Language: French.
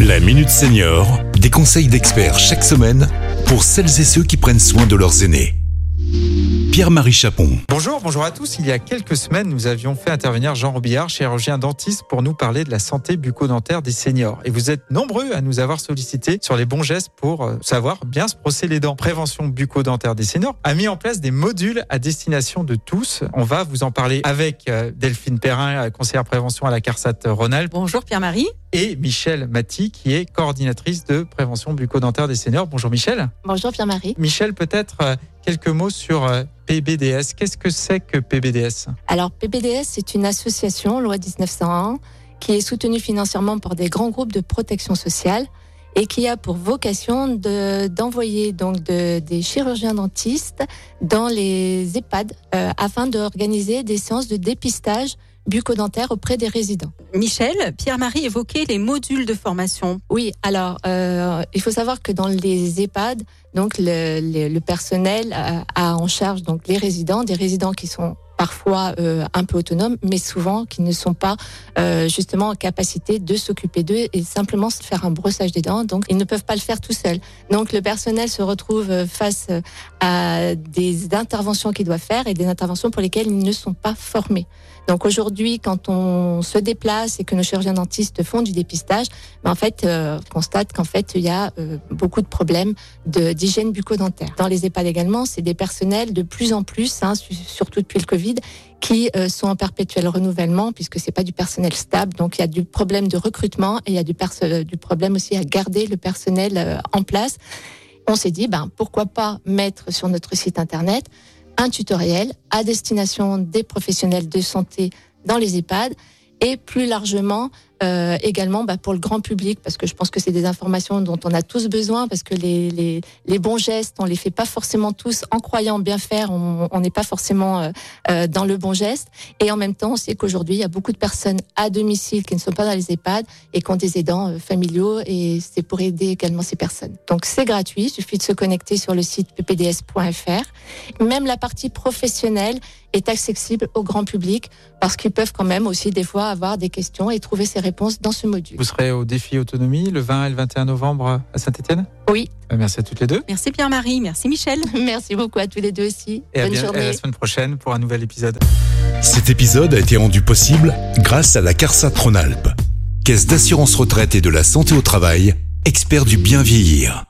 La Minute Senior, des conseils d'experts chaque semaine pour celles et ceux qui prennent soin de leurs aînés. Pierre-Marie Chapon. Bonjour, bonjour à tous. Il y a quelques semaines, nous avions fait intervenir Jean Robillard, chirurgien dentiste, pour nous parler de la santé bucco-dentaire des seniors. Et vous êtes nombreux à nous avoir sollicité sur les bons gestes pour euh, savoir bien se brosser les dents. Prévention bucco-dentaire des seniors a mis en place des modules à destination de tous. On va vous en parler avec euh, Delphine Perrin, conseillère prévention à la CARSAT Rhône-Alpes. Bonjour Pierre-Marie. Et Michel Maty, qui est coordinatrice de prévention bucco-dentaire des seniors. Bonjour Michel. Bonjour Pierre-Marie. Michel, peut-être euh, quelques mots sur PBDS. Qu'est-ce que c'est que PBDS Alors PBDS, c'est une association, loi 1901, qui est soutenue financièrement par des grands groupes de protection sociale et qui a pour vocation d'envoyer donc de, des chirurgiens dentistes dans les EHPAD euh, afin d'organiser des séances de dépistage bucco-dentaire auprès des résidents. Michel, Pierre-Marie évoquait les modules de formation. Oui, alors euh, il faut savoir que dans les EHPAD, donc le, personnel a, a, en charge donc les résidents, des résidents qui sont parfois euh, un peu autonomes, mais souvent qui ne sont pas euh, justement en capacité de s'occuper d'eux et simplement se faire un brossage des dents. Donc, ils ne peuvent pas le faire tout seuls. Donc, le personnel se retrouve euh, face à des interventions qu'il doit faire et des interventions pour lesquelles ils ne sont pas formés. Donc aujourd'hui, quand on se déplace et que nos chirurgiens dentistes font du dépistage, ben en fait, euh, on constate qu'en fait, il y a euh, beaucoup de problèmes d'hygiène bucco-dentaire. Dans les EHPAD également, c'est des personnels de plus en plus, hein, surtout depuis le Covid, qui euh, sont en perpétuel renouvellement puisque c'est pas du personnel stable. Donc il y a du problème de recrutement et il y a du, du problème aussi à garder le personnel en place. On s'est dit, ben pourquoi pas mettre sur notre site internet un tutoriel à destination des professionnels de santé dans les EHPAD et plus largement euh, également bah, pour le grand public, parce que je pense que c'est des informations dont on a tous besoin, parce que les, les, les, bons gestes, on les fait pas forcément tous en croyant bien faire, on n'est pas forcément euh, euh, dans le bon geste. Et en même temps, on sait qu'aujourd'hui, il y a beaucoup de personnes à domicile qui ne sont pas dans les EHPAD et qui ont des aidants euh, familiaux, et c'est pour aider également ces personnes. Donc c'est gratuit, il suffit de se connecter sur le site ppds.fr. Même la partie professionnelle est accessible au grand public, parce qu'ils peuvent quand même aussi des fois avoir des questions et trouver ces réponses dans ce module. Vous serez au défi autonomie le 20 et le 21 novembre à Saint-Etienne Oui. Euh, merci à toutes les deux. Merci Pierre-Marie, merci Michel. merci beaucoup à tous les deux aussi. Et Bonne à, journée. à la semaine prochaine pour un nouvel épisode. Cet épisode a été rendu possible grâce à la CARSAT Rhône-Alpes, Caisse d'assurance retraite et de la santé au travail, expert du bien vieillir.